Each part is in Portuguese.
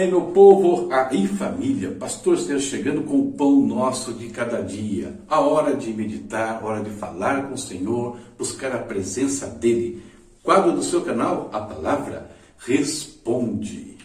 Aê, meu povo, aí família, pastor Sérgio chegando com o pão nosso de cada dia. A hora de meditar, a hora de falar com o Senhor, buscar a presença dEle. Quadro do seu canal, a palavra responde.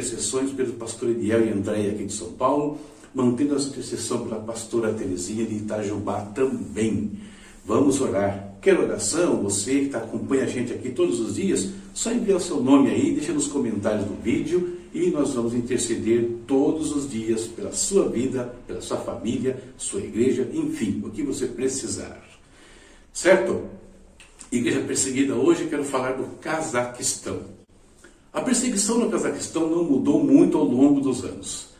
Intercessões pelo pastor Eliel e Andréia aqui de São Paulo, mantendo a intercessão pela pastora Terezinha de Itajubá também. Vamos orar. Quer oração? Você que tá, acompanha a gente aqui todos os dias, só envia o seu nome aí, deixa nos comentários do vídeo e nós vamos interceder todos os dias pela sua vida, pela sua família, sua igreja, enfim, o que você precisar. Certo? Igreja perseguida hoje, quero falar do Cazaquistão. A perseguição no Cazaquistão não mudou muito ao longo dos anos.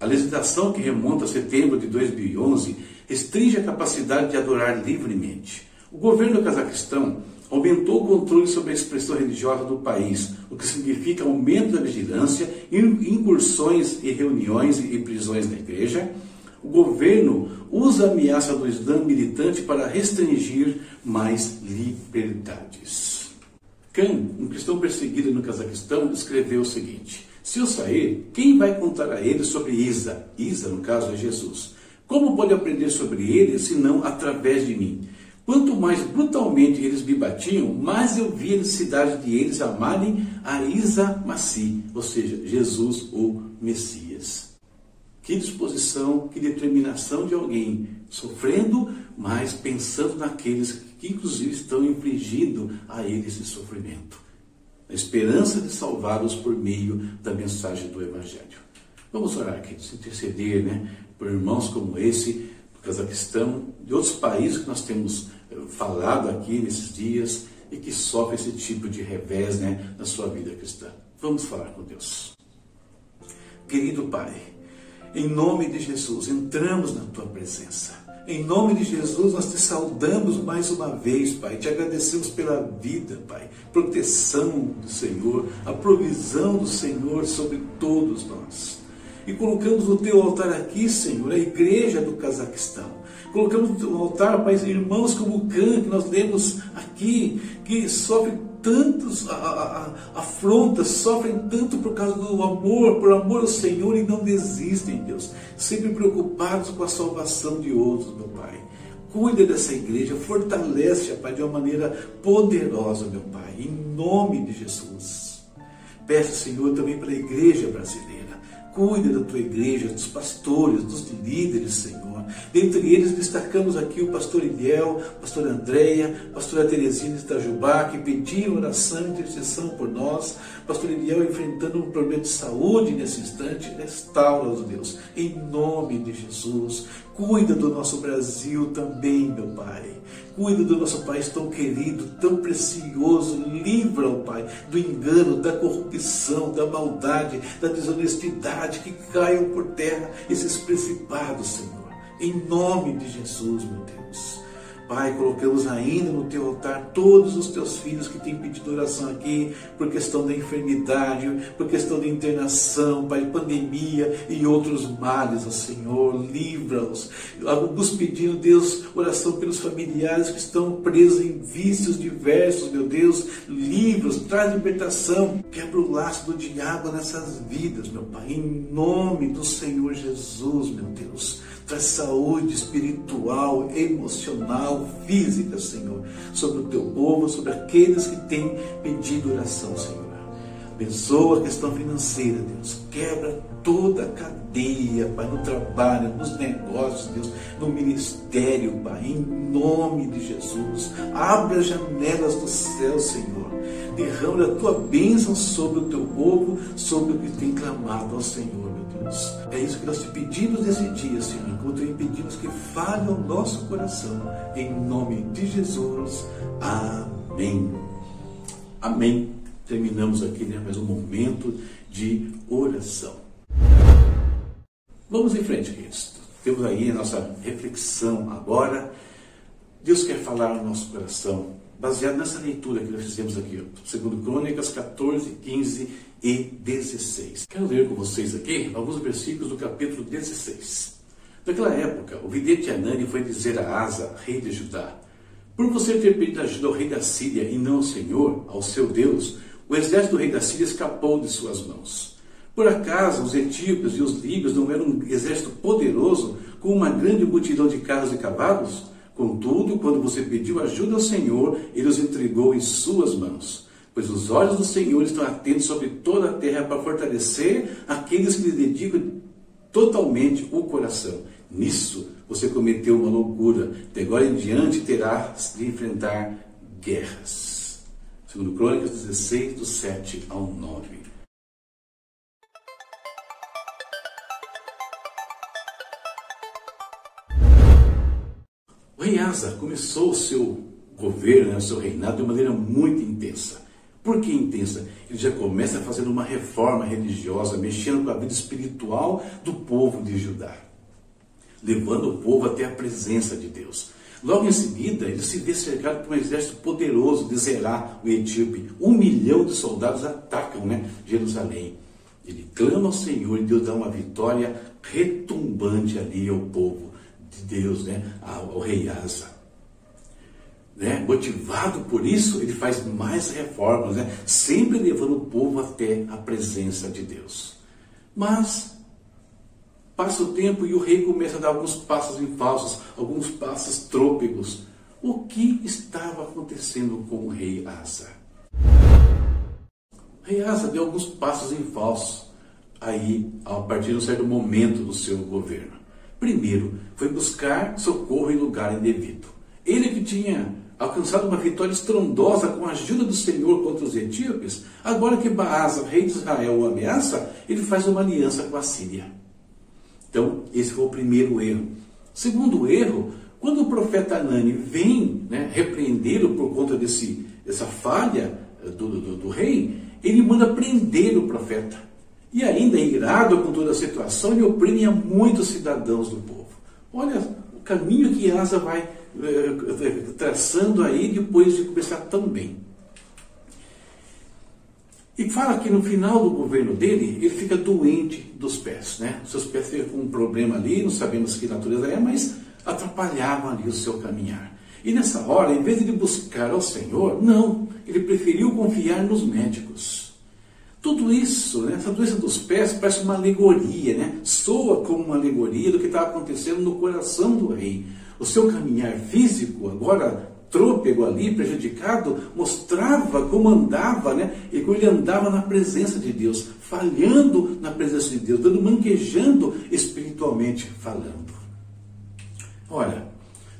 A legislação que remonta a setembro de 2011 restringe a capacidade de adorar livremente. O governo do Cazaquistão aumentou o controle sobre a expressão religiosa do país, o que significa aumento da vigilância, incursões e reuniões e prisões na igreja. O governo usa a ameaça do Islã militante para restringir mais liberdades. Khan, um cristão perseguido no Cazaquistão, escreveu o seguinte: Se eu sair, quem vai contar a ele sobre Isa? Isa, no caso, é Jesus. Como pode aprender sobre ele, se não através de mim? Quanto mais brutalmente eles me batiam, mais eu via a necessidade de eles amarem a Isa Massi, ou seja, Jesus, o Messias. Que disposição, que determinação de alguém sofrendo, mas pensando naqueles que, inclusive, estão infligindo a eles esse sofrimento. A esperança de salvá-los por meio da mensagem do Evangelho. Vamos orar, queridos, interceder né, por irmãos como esse, do Cazaquistão, de outros países que nós temos eh, falado aqui nesses dias e que sofrem esse tipo de revés né, na sua vida cristã. Vamos falar com Deus. Querido Pai, em nome de Jesus, entramos na tua presença. Em nome de Jesus, nós te saudamos mais uma vez, Pai. Te agradecemos pela vida, Pai. Proteção do Senhor, a provisão do Senhor sobre todos nós. E colocamos no teu altar aqui, Senhor, a igreja do Cazaquistão. Colocamos no altar, Pai, irmãos como o Khan, que nós lemos aqui, que sofre tantos afrontas, sofrem tanto por causa do amor, por amor ao Senhor e não desistem, Deus. Sempre preocupados com a salvação de outros, meu Pai. Cuida dessa igreja, fortalece, Pai, de uma maneira poderosa, meu Pai, em nome de Jesus. Peço, Senhor, também para a igreja brasileira. Cuida da tua igreja, dos pastores, dos líderes, Senhor. Dentre eles destacamos aqui o pastor Iliel, pastor Andréia, pastora Terezinha de Itajubá, que pediram oração e intercessão por nós. Pastor Iliel enfrentando um problema de saúde nesse instante, restaura-os, Deus, em nome de Jesus. Cuida do nosso Brasil também, meu Pai. Cuida do nosso país tão querido, tão precioso. Livra, ó Pai, do engano, da corrupção, da maldade, da desonestidade, que caiam por terra esses principados, Senhor em nome de Jesus, meu Deus. Pai, colocamos ainda no teu altar todos os teus filhos que têm pedido oração aqui por questão da enfermidade, por questão da internação, Pai, pandemia e outros males, ó Senhor, livra-os. Alguns pedindo, Deus, oração pelos familiares que estão presos em vícios diversos, meu Deus, livra-os, traz libertação, quebra o laço do diabo nessas vidas, meu Pai, em nome do Senhor Jesus, meu Deus traz saúde espiritual, emocional, física, Senhor, sobre o teu povo, sobre aqueles que têm pedido oração, Senhor. Abençoa a questão financeira, Deus. Quebra toda a cadeia, Pai, no trabalho, nos negócios, Deus, no ministério, Pai, em nome de Jesus. Abre as janelas do céu, Senhor. Derrama a tua bênção sobre o teu povo, sobre o que tem clamado ao Senhor. É isso que nós te pedimos nesse dia, Senhor, enquanto pedimos que fale ao nosso coração, em nome de Jesus. Amém. Amém. Terminamos aqui né, mais um momento de oração. Vamos em frente, queridos. Temos aí a nossa reflexão agora. Deus quer falar no nosso coração baseado nessa leitura que nós fizemos aqui, segundo Crônicas 14, 15 e 16. Quero ler com vocês aqui alguns versículos do capítulo 16. Naquela época, o vidente Anani foi dizer a Asa, rei de Judá, por você ter pedido ajuda ao rei da Síria e não ao Senhor, ao seu Deus, o exército do rei da Síria escapou de suas mãos. Por acaso os etíopes e os líbios não eram um exército poderoso com uma grande multidão de carros e cavalos? Contudo, quando você pediu ajuda ao Senhor, ele os entregou em suas mãos. Pois os olhos do Senhor estão atentos sobre toda a terra para fortalecer aqueles que lhe dedicam totalmente o coração. Nisso você cometeu uma loucura. De agora em diante terá de enfrentar guerras. Segundo Crônicas 16, do 7 ao 9. O rei Asa começou o seu governo, né, o seu reinado de maneira muito intensa. Por que intensa? Ele já começa fazendo uma reforma religiosa, mexendo com a vida espiritual do povo de Judá, levando o povo até a presença de Deus. Logo em seguida, ele se vê cercado por um exército poderoso de Zerá, o etíope. Um milhão de soldados atacam né, Jerusalém. Ele clama ao Senhor e Deus dá uma vitória retumbante ali ao povo de Deus, né, ao, ao rei Asa. Né? Motivado por isso, ele faz mais reformas, né? sempre levando o povo até a presença de Deus. Mas passa o tempo e o rei começa a dar alguns passos em falsos, alguns passos trôpegos. O que estava acontecendo com o rei Asa? O rei Asa deu alguns passos em falsos aí, a partir de um certo momento do seu governo. Primeiro, foi buscar socorro em lugar indevido. Ele que tinha alcançado uma vitória estrondosa com a ajuda do Senhor contra os etíopes, agora que Baasa, rei de Israel, o ameaça, ele faz uma aliança com a Síria. Então, esse foi o primeiro erro. Segundo erro, quando o profeta Anani vem né, repreendê-lo por conta desse, dessa falha do, do, do rei, ele manda prender o profeta. E ainda, irado com toda a situação, ele oprime a muitos cidadãos do povo. Olha caminho que Asa vai eh, traçando aí depois de começar tão bem. E fala que no final do governo dele, ele fica doente dos pés. Né? Seus pés ficam com um problema ali, não sabemos que natureza é, mas atrapalhavam ali o seu caminhar. E nessa hora, em vez de buscar ao Senhor, não, ele preferiu confiar nos médicos. Tudo isso, né, essa doença dos pés, parece uma alegoria, né? soa como uma alegoria do que estava acontecendo no coração do rei. O seu caminhar físico, agora trôpego ali, prejudicado, mostrava como andava, né? e como ele andava na presença de Deus, falhando na presença de Deus, dando manquejando espiritualmente falando. Olha,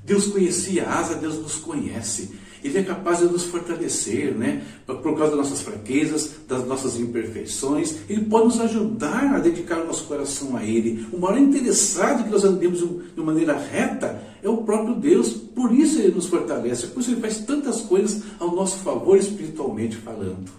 Deus conhecia Asa, Deus nos conhece. Ele é capaz de nos fortalecer, né? Por causa das nossas fraquezas, das nossas imperfeições. Ele pode nos ajudar a dedicar o nosso coração a Ele. O maior interessado que nós andemos de maneira reta é o próprio Deus. Por isso Ele nos fortalece. Por isso Ele faz tantas coisas ao nosso favor espiritualmente falando.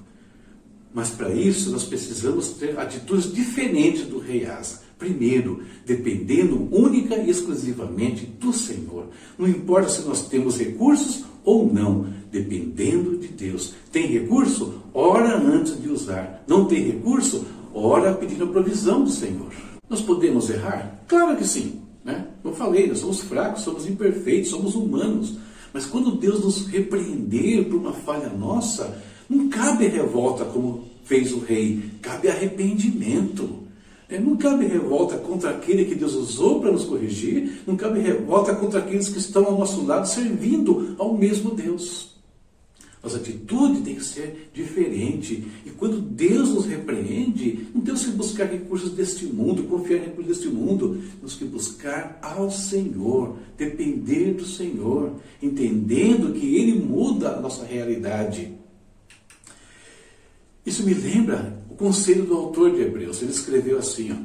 Mas para isso nós precisamos ter atitudes diferentes do rei Asa. Primeiro, dependendo única e exclusivamente do Senhor. Não importa se nós temos recursos ou não, dependendo de Deus. Tem recurso? Ora antes de usar. Não tem recurso? Ora pedindo a provisão do Senhor. Nós podemos errar? Claro que sim. Né? Eu falei, nós somos fracos, somos imperfeitos, somos humanos. Mas quando Deus nos repreender por uma falha nossa, não cabe revolta como fez o rei, cabe arrependimento. É, não cabe revolta contra aquele que Deus usou para nos corrigir, não cabe revolta contra aqueles que estão ao nosso lado servindo ao mesmo Deus. Nossa atitude tem que ser diferente. E quando Deus nos repreende, não temos que buscar recursos deste mundo, confiar em recursos deste mundo. Temos que buscar ao Senhor, depender do Senhor, entendendo que Ele muda a nossa realidade. Isso me lembra conselho do autor de Hebreus. Ele escreveu assim: ó,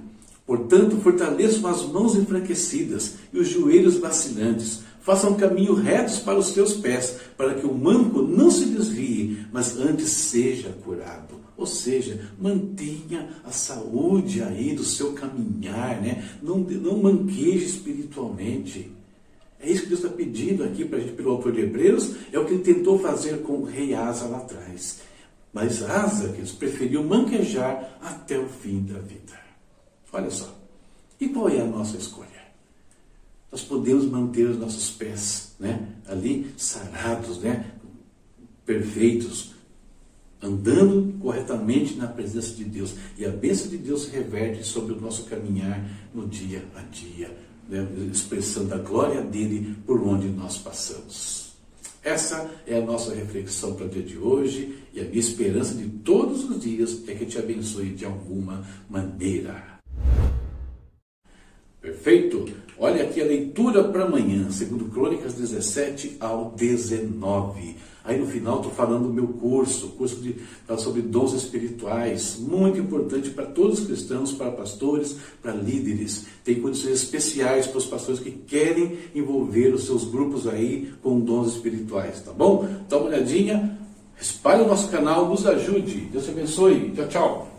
Portanto, fortaleçam as mãos enfraquecidas e os joelhos vacilantes. Façam caminho retos para os teus pés, para que o manco não se desvie, mas antes seja curado. Ou seja, mantenha a saúde aí do seu caminhar, né? não, não manqueje espiritualmente. É isso que Deus está pedindo aqui para a gente, pelo autor de Hebreus, é o que ele tentou fazer com o rei Asa lá atrás. Mas Asa, que eles preferiu manquejar até o fim da vida. Olha só. E qual é a nossa escolha? Nós podemos manter os nossos pés né, ali sarados, né, perfeitos, andando corretamente na presença de Deus. E a bênção de Deus se reverte sobre o nosso caminhar no dia a dia, né, expressando a glória dele por onde nós passamos. Essa é a nossa reflexão para o dia de hoje e a minha esperança de todos os dias é que te abençoe de alguma maneira. Perfeito? Olha aqui a leitura para amanhã, segundo Crônicas 17 ao 19. Aí no final estou falando do meu curso, curso de, sobre dons espirituais, muito importante para todos os cristãos, para pastores, para líderes. Tem condições especiais para os pastores que querem envolver os seus grupos aí com dons espirituais, tá bom? Dá uma olhadinha, espalhe o nosso canal, nos ajude. Deus te abençoe. Tchau, tchau.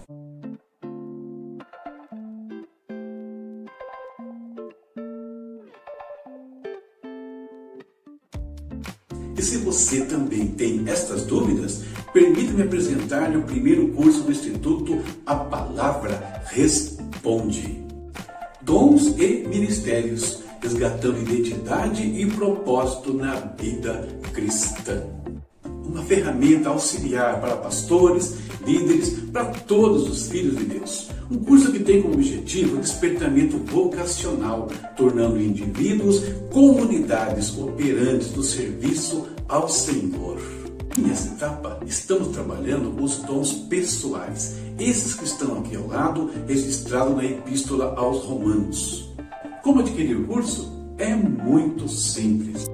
Você também tem estas dúvidas, permita-me apresentar-lhe o primeiro curso do Instituto A Palavra Responde. Dons e Ministérios, resgatando identidade e propósito na vida cristã. Uma ferramenta auxiliar para pastores, líderes, para todos os filhos de Deus. Um curso que tem como objetivo o despertamento vocacional, tornando indivíduos comunidades operantes do serviço ao Senhor. Nessa etapa, estamos trabalhando os dons pessoais, esses que estão aqui ao lado, registrados na Epístola aos Romanos. Como adquirir o curso? É muito simples.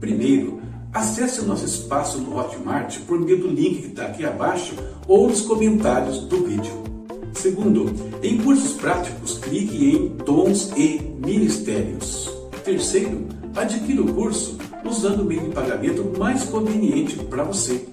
Primeiro, acesse o nosso espaço no Hotmart por meio do link que está aqui abaixo ou nos comentários do vídeo. Segundo, em cursos práticos, clique em Dons e Ministérios. Terceiro, adquira o curso usando o meio de pagamento mais conveniente para você.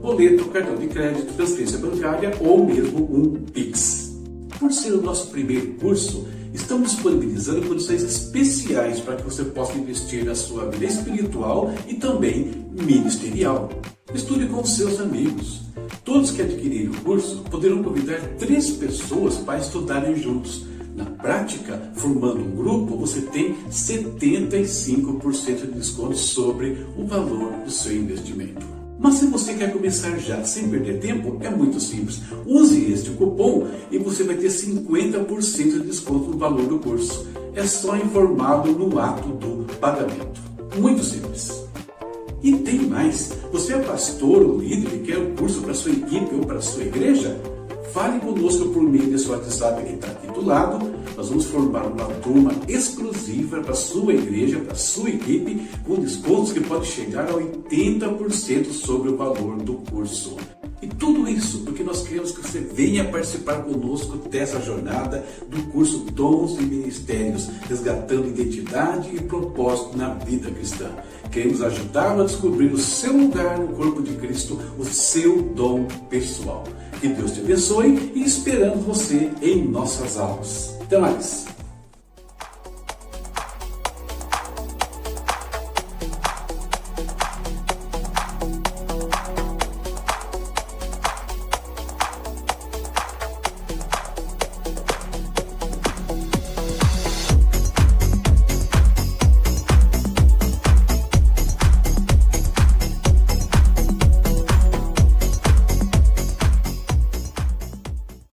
Boleto, cartão de crédito, transferência bancária ou mesmo um Pix. Por ser o nosso primeiro curso, estamos disponibilizando condições especiais para que você possa investir na sua vida espiritual e também ministerial. Estude com seus amigos. Todos que adquirirem o curso poderão convidar três pessoas para estudarem juntos. Na prática, formando um grupo, você tem 75% de desconto sobre o valor do seu investimento. Mas se você quer começar já sem perder tempo, é muito simples. Use este cupom e você vai ter 50% de desconto no valor do curso. É só informá-lo no ato do pagamento. Muito simples. E tem mais. Você é pastor ou líder e quer um curso para sua equipe ou para sua igreja? Fale conosco por meio desse WhatsApp que está aqui do lado. Nós vamos formar uma turma exclusiva para sua igreja, para sua equipe, com descontos que podem chegar a 80% sobre o valor do curso. E tudo isso porque nós queremos que você venha participar conosco dessa jornada do curso Dons e Ministérios, resgatando identidade e propósito na vida cristã. Queremos ajudá-lo a descobrir o seu lugar no corpo de Cristo, o seu dom pessoal. Que Deus te abençoe e esperamos você em nossas aulas. Até mais!